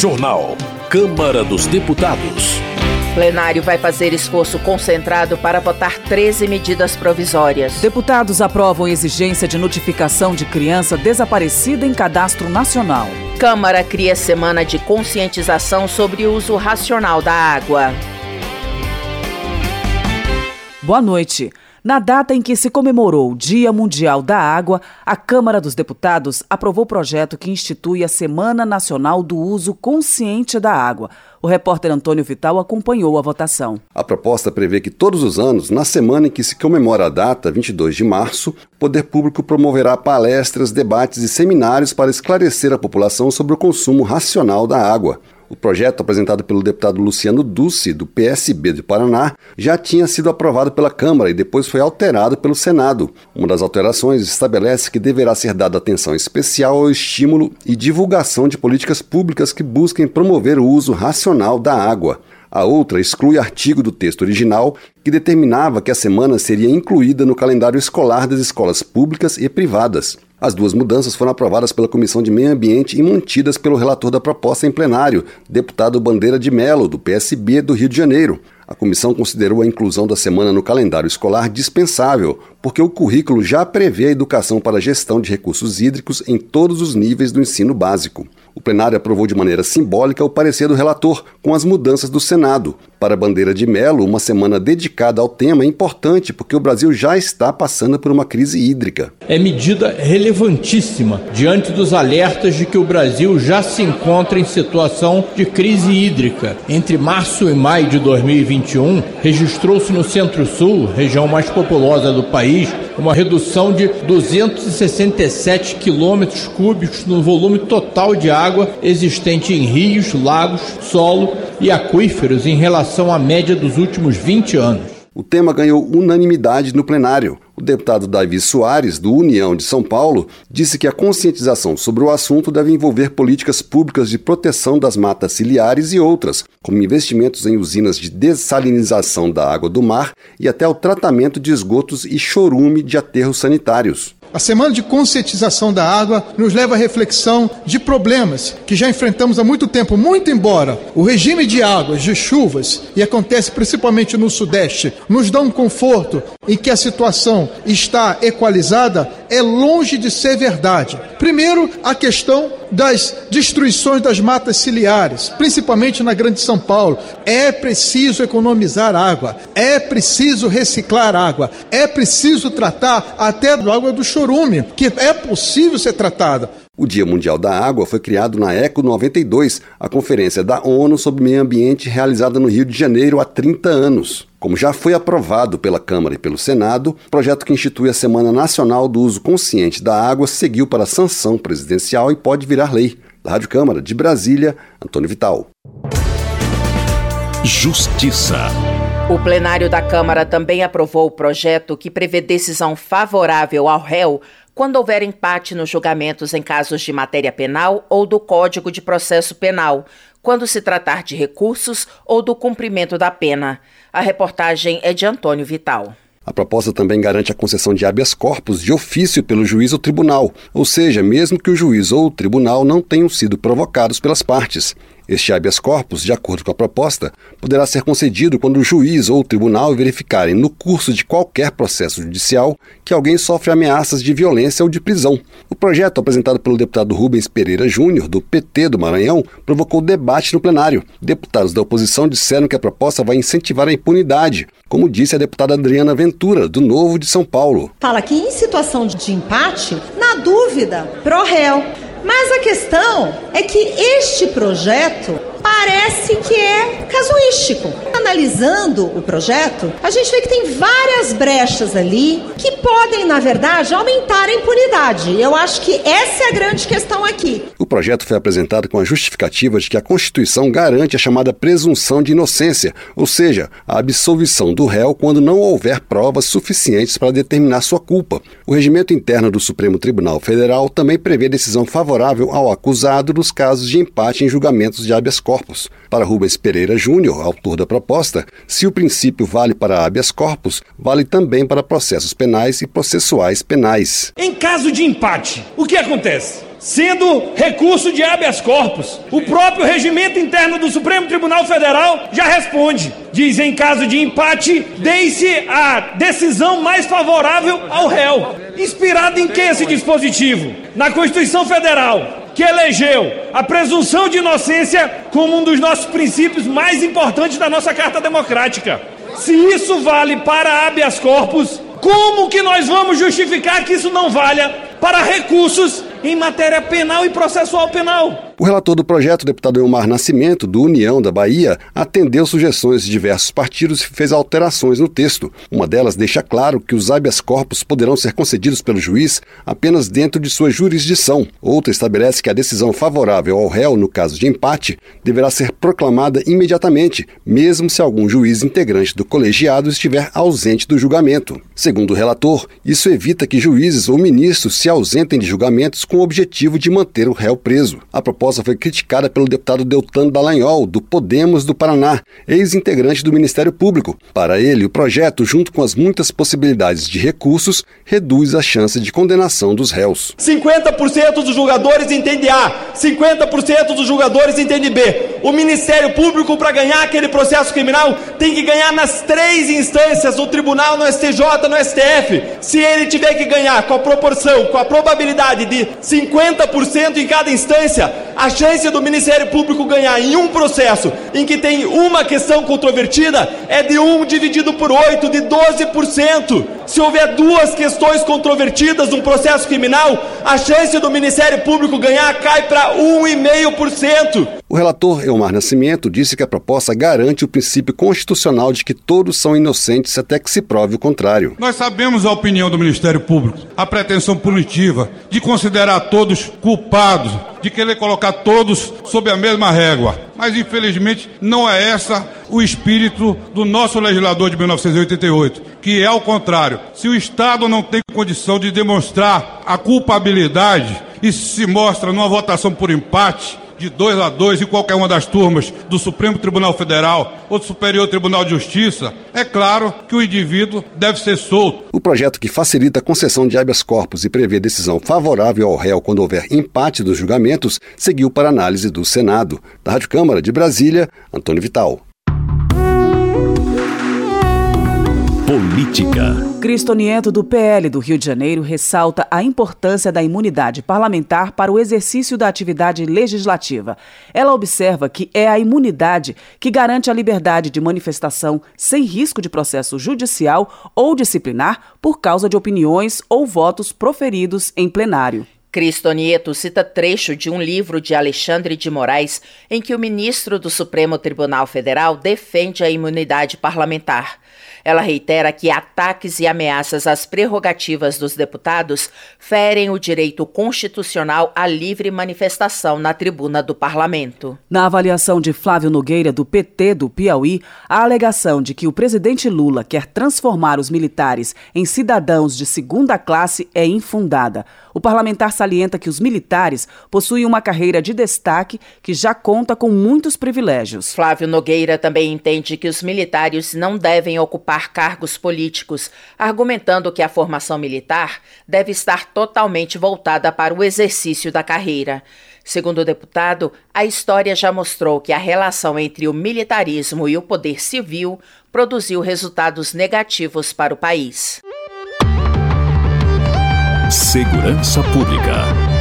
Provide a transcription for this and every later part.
Jornal. Câmara dos Deputados. Plenário vai fazer esforço concentrado para votar 13 medidas provisórias. Deputados aprovam exigência de notificação de criança desaparecida em cadastro nacional. Câmara cria semana de conscientização sobre o uso racional da água. Boa noite. Na data em que se comemorou o Dia Mundial da Água, a Câmara dos Deputados aprovou o projeto que institui a Semana Nacional do Uso Consciente da Água. O repórter Antônio Vital acompanhou a votação. A proposta prevê que todos os anos, na semana em que se comemora a data, 22 de março, o poder público promoverá palestras, debates e seminários para esclarecer a população sobre o consumo racional da água. O projeto, apresentado pelo deputado Luciano Dulce, do PSB de Paraná, já tinha sido aprovado pela Câmara e depois foi alterado pelo Senado. Uma das alterações estabelece que deverá ser dada atenção especial ao estímulo e divulgação de políticas públicas que busquem promover o uso racional da água. A outra exclui artigo do texto original que determinava que a semana seria incluída no calendário escolar das escolas públicas e privadas. As duas mudanças foram aprovadas pela Comissão de Meio Ambiente e mantidas pelo relator da proposta em plenário, deputado Bandeira de Melo, do PSB do Rio de Janeiro. A comissão considerou a inclusão da semana no calendário escolar dispensável, porque o currículo já prevê a educação para a gestão de recursos hídricos em todos os níveis do ensino básico. O plenário aprovou de maneira simbólica o parecer do relator, com as mudanças do Senado. Para a Bandeira de Melo, uma semana dedicada ao tema é importante porque o Brasil já está passando por uma crise hídrica. É medida relevantíssima diante dos alertas de que o Brasil já se encontra em situação de crise hídrica. Entre março e maio de 2021, registrou-se no Centro-Sul, região mais populosa do país, uma redução de 267 quilômetros cúbicos no volume total de água existente em rios, lagos, solo e aquíferos em relação à média dos últimos 20 anos. O tema ganhou unanimidade no plenário. O deputado Davi Soares, do União de São Paulo, disse que a conscientização sobre o assunto deve envolver políticas públicas de proteção das matas ciliares e outras, como investimentos em usinas de dessalinização da água do mar e até o tratamento de esgotos e chorume de aterros sanitários. A semana de conscientização da água nos leva à reflexão de problemas que já enfrentamos há muito tempo, muito embora o regime de águas, de chuvas, e acontece principalmente no Sudeste, nos dá um conforto em que a situação está equalizada, é longe de ser verdade. Primeiro, a questão das destruições das matas ciliares, principalmente na Grande São Paulo. É preciso economizar água, é preciso reciclar água, é preciso tratar até a água do chorume, que é possível ser tratada. O Dia Mundial da Água foi criado na ECO 92, a conferência da ONU sobre meio ambiente realizada no Rio de Janeiro há 30 anos. Como já foi aprovado pela Câmara e pelo Senado, o projeto que institui a Semana Nacional do Uso Consciente da Água seguiu para sanção presidencial e pode virar lei. Da Rádio Câmara de Brasília, Antônio Vital. Justiça. O plenário da Câmara também aprovou o projeto que prevê decisão favorável ao réu quando houver empate nos julgamentos em casos de matéria penal ou do Código de Processo Penal, quando se tratar de recursos ou do cumprimento da pena. A reportagem é de Antônio Vital. A proposta também garante a concessão de habeas corpus de ofício pelo juiz ou tribunal, ou seja, mesmo que o juiz ou o tribunal não tenham sido provocados pelas partes. Este habeas corpus, de acordo com a proposta, poderá ser concedido quando o juiz ou o tribunal verificarem no curso de qualquer processo judicial que alguém sofre ameaças de violência ou de prisão. O projeto, apresentado pelo deputado Rubens Pereira Júnior, do PT do Maranhão, provocou debate no plenário. Deputados da oposição disseram que a proposta vai incentivar a impunidade, como disse a deputada Adriana Ventura, do Novo de São Paulo. Fala que em situação de empate, na dúvida, pro réu mas a questão é que este projeto parece que é casuístico. Analisando o projeto, a gente vê que tem várias brechas ali que podem, na verdade, aumentar a impunidade. Eu acho que essa é a grande questão aqui. O projeto foi apresentado com a justificativa de que a Constituição garante a chamada presunção de inocência, ou seja, a absolvição do réu quando não houver provas suficientes para determinar sua culpa. O regimento interno do Supremo Tribunal Federal também prevê decisão favorável ao acusado nos casos de empate em julgamentos de habeas corpus. Para Rubens Pereira Júnior, autor da proposta, se o princípio vale para habeas corpus, vale também para processos penais e processuais penais. Em caso de empate, o que acontece? sendo recurso de habeas corpus. O próprio regimento interno do Supremo Tribunal Federal já responde. Diz em caso de empate, deixe a decisão mais favorável ao réu. Inspirado em que esse dispositivo? Na Constituição Federal, que elegeu a presunção de inocência como um dos nossos princípios mais importantes da nossa Carta Democrática. Se isso vale para habeas corpus, como que nós vamos justificar que isso não valha para recursos em matéria penal e processual penal? O relator do projeto, deputado Elmar Nascimento, do União da Bahia, atendeu sugestões de diversos partidos e fez alterações no texto. Uma delas deixa claro que os habeas corpus poderão ser concedidos pelo juiz apenas dentro de sua jurisdição. Outra estabelece que a decisão favorável ao réu, no caso de empate, deverá ser proclamada imediatamente, mesmo se algum juiz integrante do colegiado estiver ausente do julgamento. Segundo o relator, isso evita que juízes ou ministros se ausentem de julgamentos com o objetivo de manter o réu preso. A proposta proposta foi criticada pelo deputado Deltan Dallagnol, do Podemos do Paraná, ex-integrante do Ministério Público. Para ele, o projeto, junto com as muitas possibilidades de recursos, reduz a chance de condenação dos réus. 50% dos julgadores entende A, 50% dos julgadores entende B. O Ministério Público, para ganhar aquele processo criminal, tem que ganhar nas três instâncias, no tribunal, no STJ, no STF. Se ele tiver que ganhar com a proporção, com a probabilidade de 50% em cada instância, a chance do Ministério Público ganhar em um processo em que tem uma questão controvertida é de 1 dividido por 8, de 12%. Se houver duas questões controvertidas num processo criminal, a chance do Ministério Público ganhar cai para 1,5%. O relator Elmar Nascimento disse que a proposta garante o princípio constitucional de que todos são inocentes até que se prove o contrário. Nós sabemos a opinião do Ministério Público, a pretensão punitiva de considerar todos culpados de querer colocar todos sob a mesma régua. Mas infelizmente não é essa o espírito do nosso legislador de 1988, que é ao contrário. Se o Estado não tem condição de demonstrar a culpabilidade e se mostra numa votação por empate, de dois a dois em qualquer uma das turmas do Supremo Tribunal Federal ou do Superior Tribunal de Justiça, é claro que o indivíduo deve ser solto. O projeto que facilita a concessão de habeas corpus e prevê decisão favorável ao réu quando houver empate dos julgamentos seguiu para análise do Senado. Da Rádio Câmara de Brasília, Antônio Vital. Política. Cristo Nieto, do PL do Rio de Janeiro, ressalta a importância da imunidade parlamentar para o exercício da atividade legislativa. Ela observa que é a imunidade que garante a liberdade de manifestação sem risco de processo judicial ou disciplinar por causa de opiniões ou votos proferidos em plenário. Cristo Nieto cita trecho de um livro de Alexandre de Moraes em que o ministro do Supremo Tribunal Federal defende a imunidade parlamentar. Ela reitera que ataques e ameaças às prerrogativas dos deputados ferem o direito constitucional à livre manifestação na tribuna do parlamento. Na avaliação de Flávio Nogueira, do PT do Piauí, a alegação de que o presidente Lula quer transformar os militares em cidadãos de segunda classe é infundada. O parlamentar salienta que os militares possuem uma carreira de destaque que já conta com muitos privilégios. Flávio Nogueira também entende que os militares não devem ocupar cargos políticos, argumentando que a formação militar deve estar totalmente voltada para o exercício da carreira. Segundo o deputado, a história já mostrou que a relação entre o militarismo e o poder civil produziu resultados negativos para o país. Segurança Pública.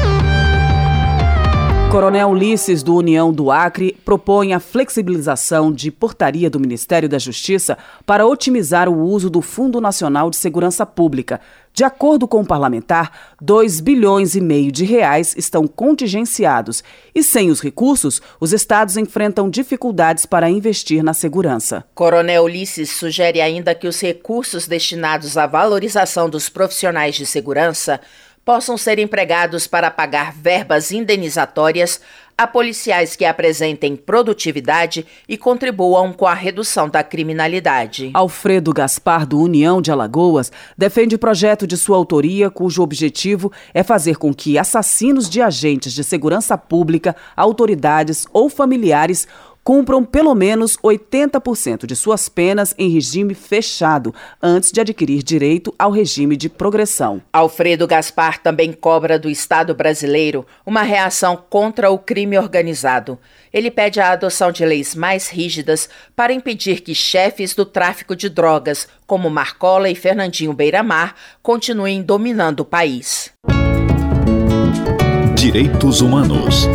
Coronel Ulisses, do União do Acre, propõe a flexibilização de portaria do Ministério da Justiça para otimizar o uso do Fundo Nacional de Segurança Pública, de acordo com o parlamentar, 2 bilhões e meio de reais estão contingenciados e sem os recursos, os estados enfrentam dificuldades para investir na segurança. Coronel Ulisses sugere ainda que os recursos destinados à valorização dos profissionais de segurança possam ser empregados para pagar verbas indenizatórias a policiais que apresentem produtividade e contribuam com a redução da criminalidade. Alfredo Gaspar, do União de Alagoas, defende projeto de sua autoria cujo objetivo é fazer com que assassinos de agentes de segurança pública, autoridades ou familiares cumpram pelo menos 80% de suas penas em regime fechado, antes de adquirir direito ao regime de progressão. Alfredo Gaspar também cobra do Estado brasileiro uma reação contra o crime organizado. Ele pede a adoção de leis mais rígidas para impedir que chefes do tráfico de drogas, como Marcola e Fernandinho Beiramar, continuem dominando o país. Direitos Humanos.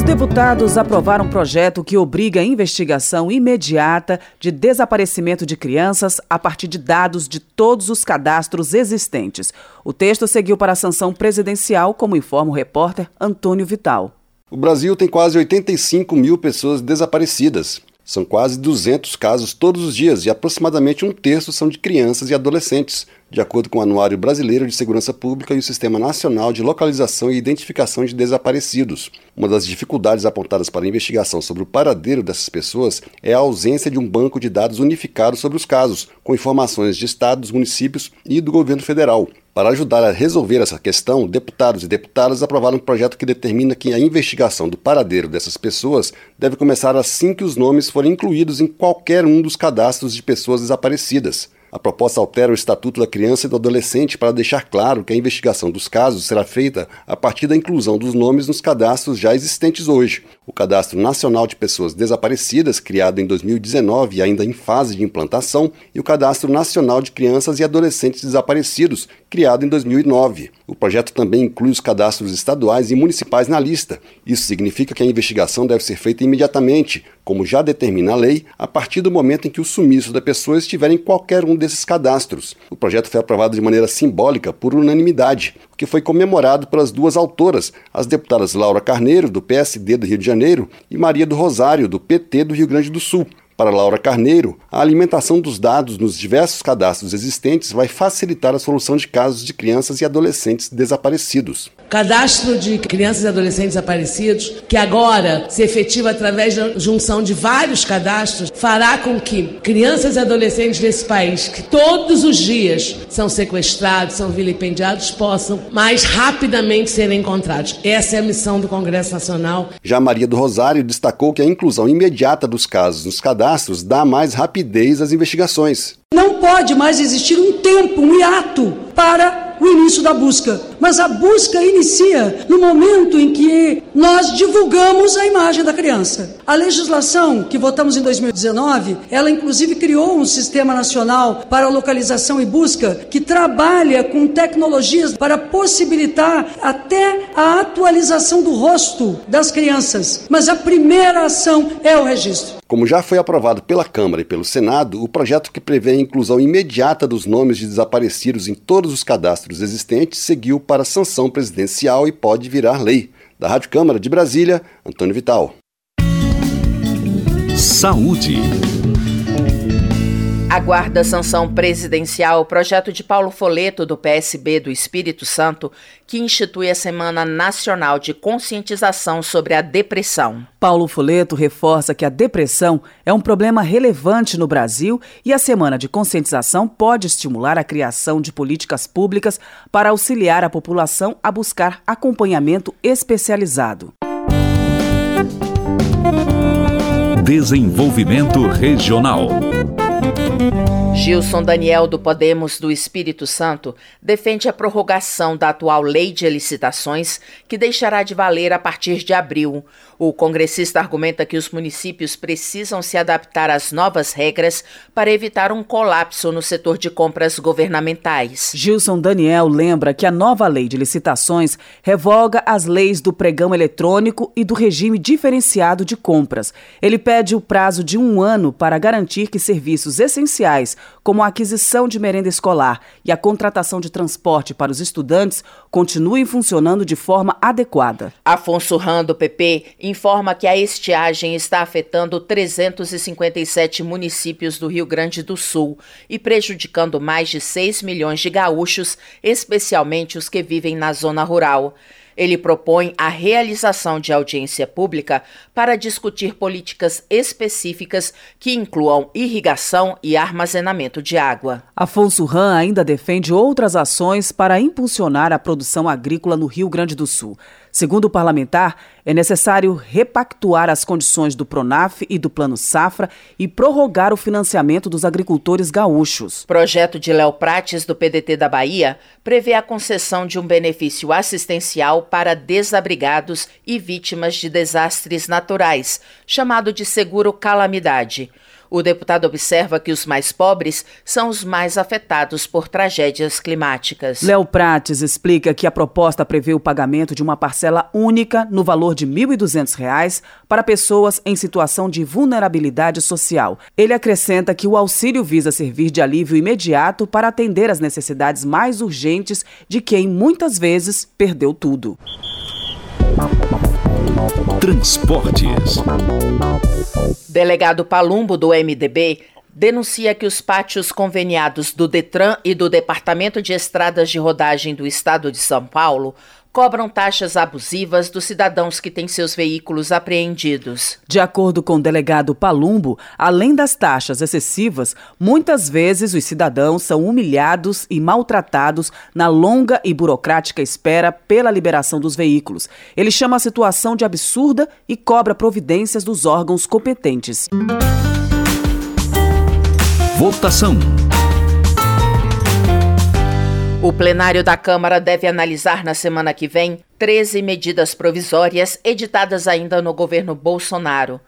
Os deputados aprovaram um projeto que obriga a investigação imediata de desaparecimento de crianças a partir de dados de todos os cadastros existentes. O texto seguiu para a sanção presidencial, como informa o repórter Antônio Vital. O Brasil tem quase 85 mil pessoas desaparecidas. São quase 200 casos todos os dias e aproximadamente um terço são de crianças e adolescentes, de acordo com o Anuário Brasileiro de Segurança Pública e o Sistema Nacional de Localização e Identificação de Desaparecidos. Uma das dificuldades apontadas para a investigação sobre o paradeiro dessas pessoas é a ausência de um banco de dados unificado sobre os casos, com informações de estados, municípios e do governo federal. Para ajudar a resolver essa questão, deputados e deputadas aprovaram um projeto que determina que a investigação do paradeiro dessas pessoas deve começar assim que os nomes forem incluídos em qualquer um dos cadastros de pessoas desaparecidas. A proposta altera o Estatuto da Criança e do Adolescente para deixar claro que a investigação dos casos será feita a partir da inclusão dos nomes nos cadastros já existentes hoje. O Cadastro Nacional de Pessoas Desaparecidas, criado em 2019 e ainda em fase de implantação, e o Cadastro Nacional de Crianças e Adolescentes Desaparecidos, criado em 2009. O projeto também inclui os cadastros estaduais e municipais na lista. Isso significa que a investigação deve ser feita imediatamente, como já determina a lei, a partir do momento em que o sumiço da pessoa estiver em qualquer um desses cadastros. O projeto foi aprovado de maneira simbólica por unanimidade, o que foi comemorado pelas duas autoras, as deputadas Laura Carneiro, do PSD do Rio de Janeiro, e Maria do Rosário, do PT do Rio Grande do Sul. Para Laura Carneiro, a alimentação dos dados nos diversos cadastros existentes vai facilitar a solução de casos de crianças e adolescentes desaparecidos. Cadastro de crianças e adolescentes desaparecidos, que agora se efetiva através da junção de vários cadastros, fará com que crianças e adolescentes desse país, que todos os dias são sequestrados, são vilipendiados, possam mais rapidamente serem encontrados. Essa é a missão do Congresso Nacional. Já Maria do Rosário destacou que a inclusão imediata dos casos nos cadastros dá mais rapidez às investigações. Não pode mais existir um tempo, um hiato para o início da busca. Mas a busca inicia no momento em que nós divulgamos a imagem da criança. A legislação que votamos em 2019, ela inclusive criou um sistema nacional para localização e busca que trabalha com tecnologias para possibilitar até a atualização do rosto das crianças. Mas a primeira ação é o registro. Como já foi aprovado pela Câmara e pelo Senado, o projeto que prevê a inclusão imediata dos nomes de desaparecidos em todos os cadastros existentes seguiu para sanção presidencial e pode virar lei. Da Rádio Câmara de Brasília, Antônio Vital. Saúde. Aguarda sanção presidencial o projeto de Paulo Foleto, do PSB do Espírito Santo, que institui a Semana Nacional de Conscientização sobre a Depressão. Paulo Foleto reforça que a depressão é um problema relevante no Brasil e a Semana de Conscientização pode estimular a criação de políticas públicas para auxiliar a população a buscar acompanhamento especializado. Desenvolvimento Regional. Gilson Daniel do Podemos do Espírito Santo defende a prorrogação da atual lei de licitações, que deixará de valer a partir de abril. O congressista argumenta que os municípios precisam se adaptar às novas regras para evitar um colapso no setor de compras governamentais. Gilson Daniel lembra que a nova lei de licitações revoga as leis do pregão eletrônico e do regime diferenciado de compras. Ele pede o prazo de um ano para garantir que serviços essenciais, como a aquisição de merenda escolar e a contratação de transporte para os estudantes, continuem funcionando de forma adequada. Afonso Rando, PP, informa que a estiagem está afetando 357 municípios do Rio Grande do Sul e prejudicando mais de 6 milhões de gaúchos, especialmente os que vivem na zona rural. Ele propõe a realização de audiência pública para discutir políticas específicas que incluam irrigação e armazenamento de água. Afonso Ram ainda defende outras ações para impulsionar a produção agrícola no Rio Grande do Sul. Segundo o parlamentar, é necessário repactuar as condições do Pronaf e do Plano Safra e prorrogar o financiamento dos agricultores gaúchos. Projeto de Léo Prates, do PDT da Bahia, prevê a concessão de um benefício assistencial para desabrigados e vítimas de desastres naturais, chamado de seguro calamidade. O deputado observa que os mais pobres são os mais afetados por tragédias climáticas. Léo Prates explica que a proposta prevê o pagamento de uma parcela única no valor de R$ 1.200 para pessoas em situação de vulnerabilidade social. Ele acrescenta que o auxílio visa servir de alívio imediato para atender às necessidades mais urgentes de quem muitas vezes perdeu tudo. Transportes. Delegado Palumbo, do MDB, denuncia que os pátios conveniados do Detran e do Departamento de Estradas de Rodagem do Estado de São Paulo cobram taxas abusivas dos cidadãos que têm seus veículos apreendidos. De acordo com o delegado Palumbo, além das taxas excessivas, muitas vezes os cidadãos são humilhados e maltratados na longa e burocrática espera pela liberação dos veículos. Ele chama a situação de absurda e cobra providências dos órgãos competentes. Votação. O plenário da Câmara deve analisar na semana que vem 13 medidas provisórias editadas ainda no governo Bolsonaro.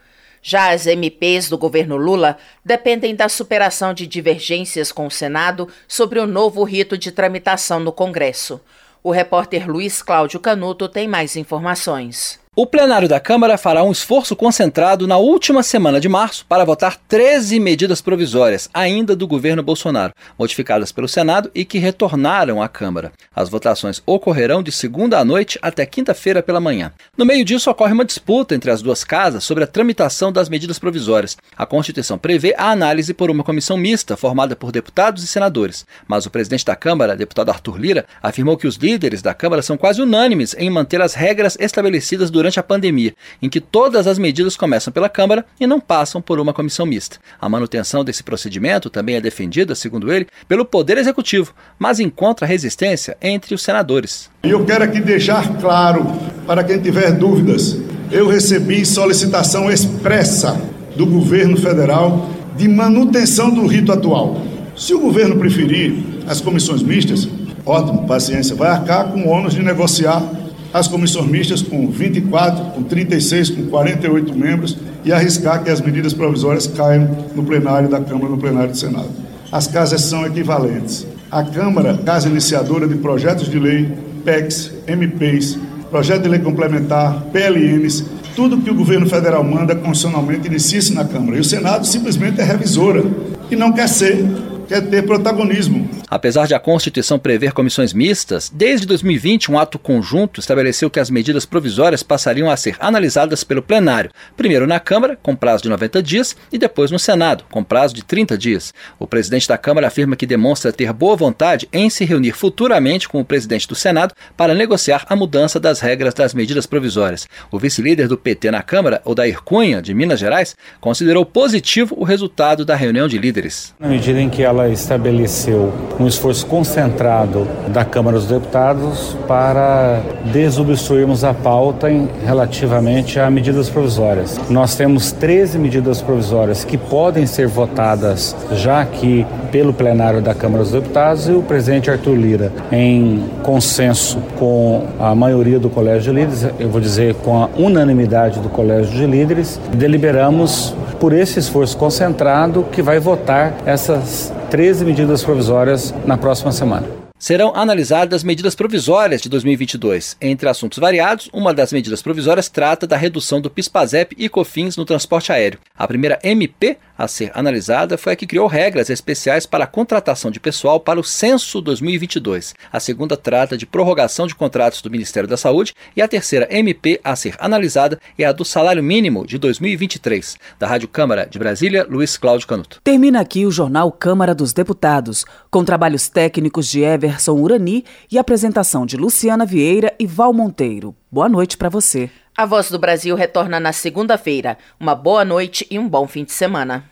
Já as MPs do governo Lula dependem da superação de divergências com o Senado sobre o novo rito de tramitação no Congresso. O repórter Luiz Cláudio Canuto tem mais informações. O plenário da Câmara fará um esforço concentrado na última semana de março para votar 13 medidas provisórias, ainda do governo Bolsonaro, modificadas pelo Senado e que retornaram à Câmara. As votações ocorrerão de segunda à noite até quinta-feira pela manhã. No meio disso, ocorre uma disputa entre as duas casas sobre a tramitação das medidas provisórias. A Constituição prevê a análise por uma comissão mista formada por deputados e senadores, mas o presidente da Câmara, deputado Arthur Lira, afirmou que os líderes da Câmara são quase unânimes em manter as regras estabelecidas durante durante a pandemia, em que todas as medidas começam pela Câmara e não passam por uma comissão mista. A manutenção desse procedimento também é defendida, segundo ele, pelo Poder Executivo, mas encontra resistência entre os senadores. E eu quero aqui deixar claro para quem tiver dúvidas: eu recebi solicitação expressa do governo federal de manutenção do rito atual. Se o governo preferir as comissões mistas, ótimo, paciência, vai arcar com o ônus de negociar as comissões mistas com 24, com 36, com 48 membros e arriscar que as medidas provisórias caiam no plenário da Câmara, no plenário do Senado. As casas são equivalentes. A Câmara, casa iniciadora de projetos de lei, PECs, MPs, projeto de lei complementar, PLNs, tudo que o governo federal manda constitucionalmente inicia-se na Câmara. E o Senado simplesmente é revisora e não quer ser quer ter protagonismo. Apesar de a Constituição prever comissões mistas, desde 2020 um ato conjunto estabeleceu que as medidas provisórias passariam a ser analisadas pelo plenário, primeiro na Câmara, com prazo de 90 dias, e depois no Senado, com prazo de 30 dias. O presidente da Câmara afirma que demonstra ter boa vontade em se reunir futuramente com o presidente do Senado para negociar a mudança das regras das medidas provisórias. O vice-líder do PT na Câmara, Odair Cunha, de Minas Gerais, considerou positivo o resultado da reunião de líderes. Na medida em que ela estabeleceu um esforço concentrado da Câmara dos Deputados para desobstruirmos a pauta em, relativamente a medidas provisórias. Nós temos 13 medidas provisórias que podem ser votadas já aqui pelo plenário da Câmara dos Deputados e o presidente Arthur Lira, em consenso com a maioria do Colégio de Líderes, eu vou dizer com a unanimidade do Colégio de Líderes, deliberamos por esse esforço concentrado que vai votar essas 13 medidas provisórias na próxima semana. Serão analisadas medidas provisórias de 2022. Entre assuntos variados, uma das medidas provisórias trata da redução do PIS/PASEP e COFINS no transporte aéreo. A primeira MP a ser analisada foi a que criou regras especiais para a contratação de pessoal para o censo 2022. A segunda trata de prorrogação de contratos do Ministério da Saúde e a terceira MP a ser analisada é a do salário mínimo de 2023. Da Rádio Câmara de Brasília, Luiz Cláudio Canuto. Termina aqui o jornal Câmara dos Deputados, com trabalhos técnicos de Everson Urani e apresentação de Luciana Vieira e Val Monteiro. Boa noite para você. A Voz do Brasil retorna na segunda-feira. Uma boa noite e um bom fim de semana.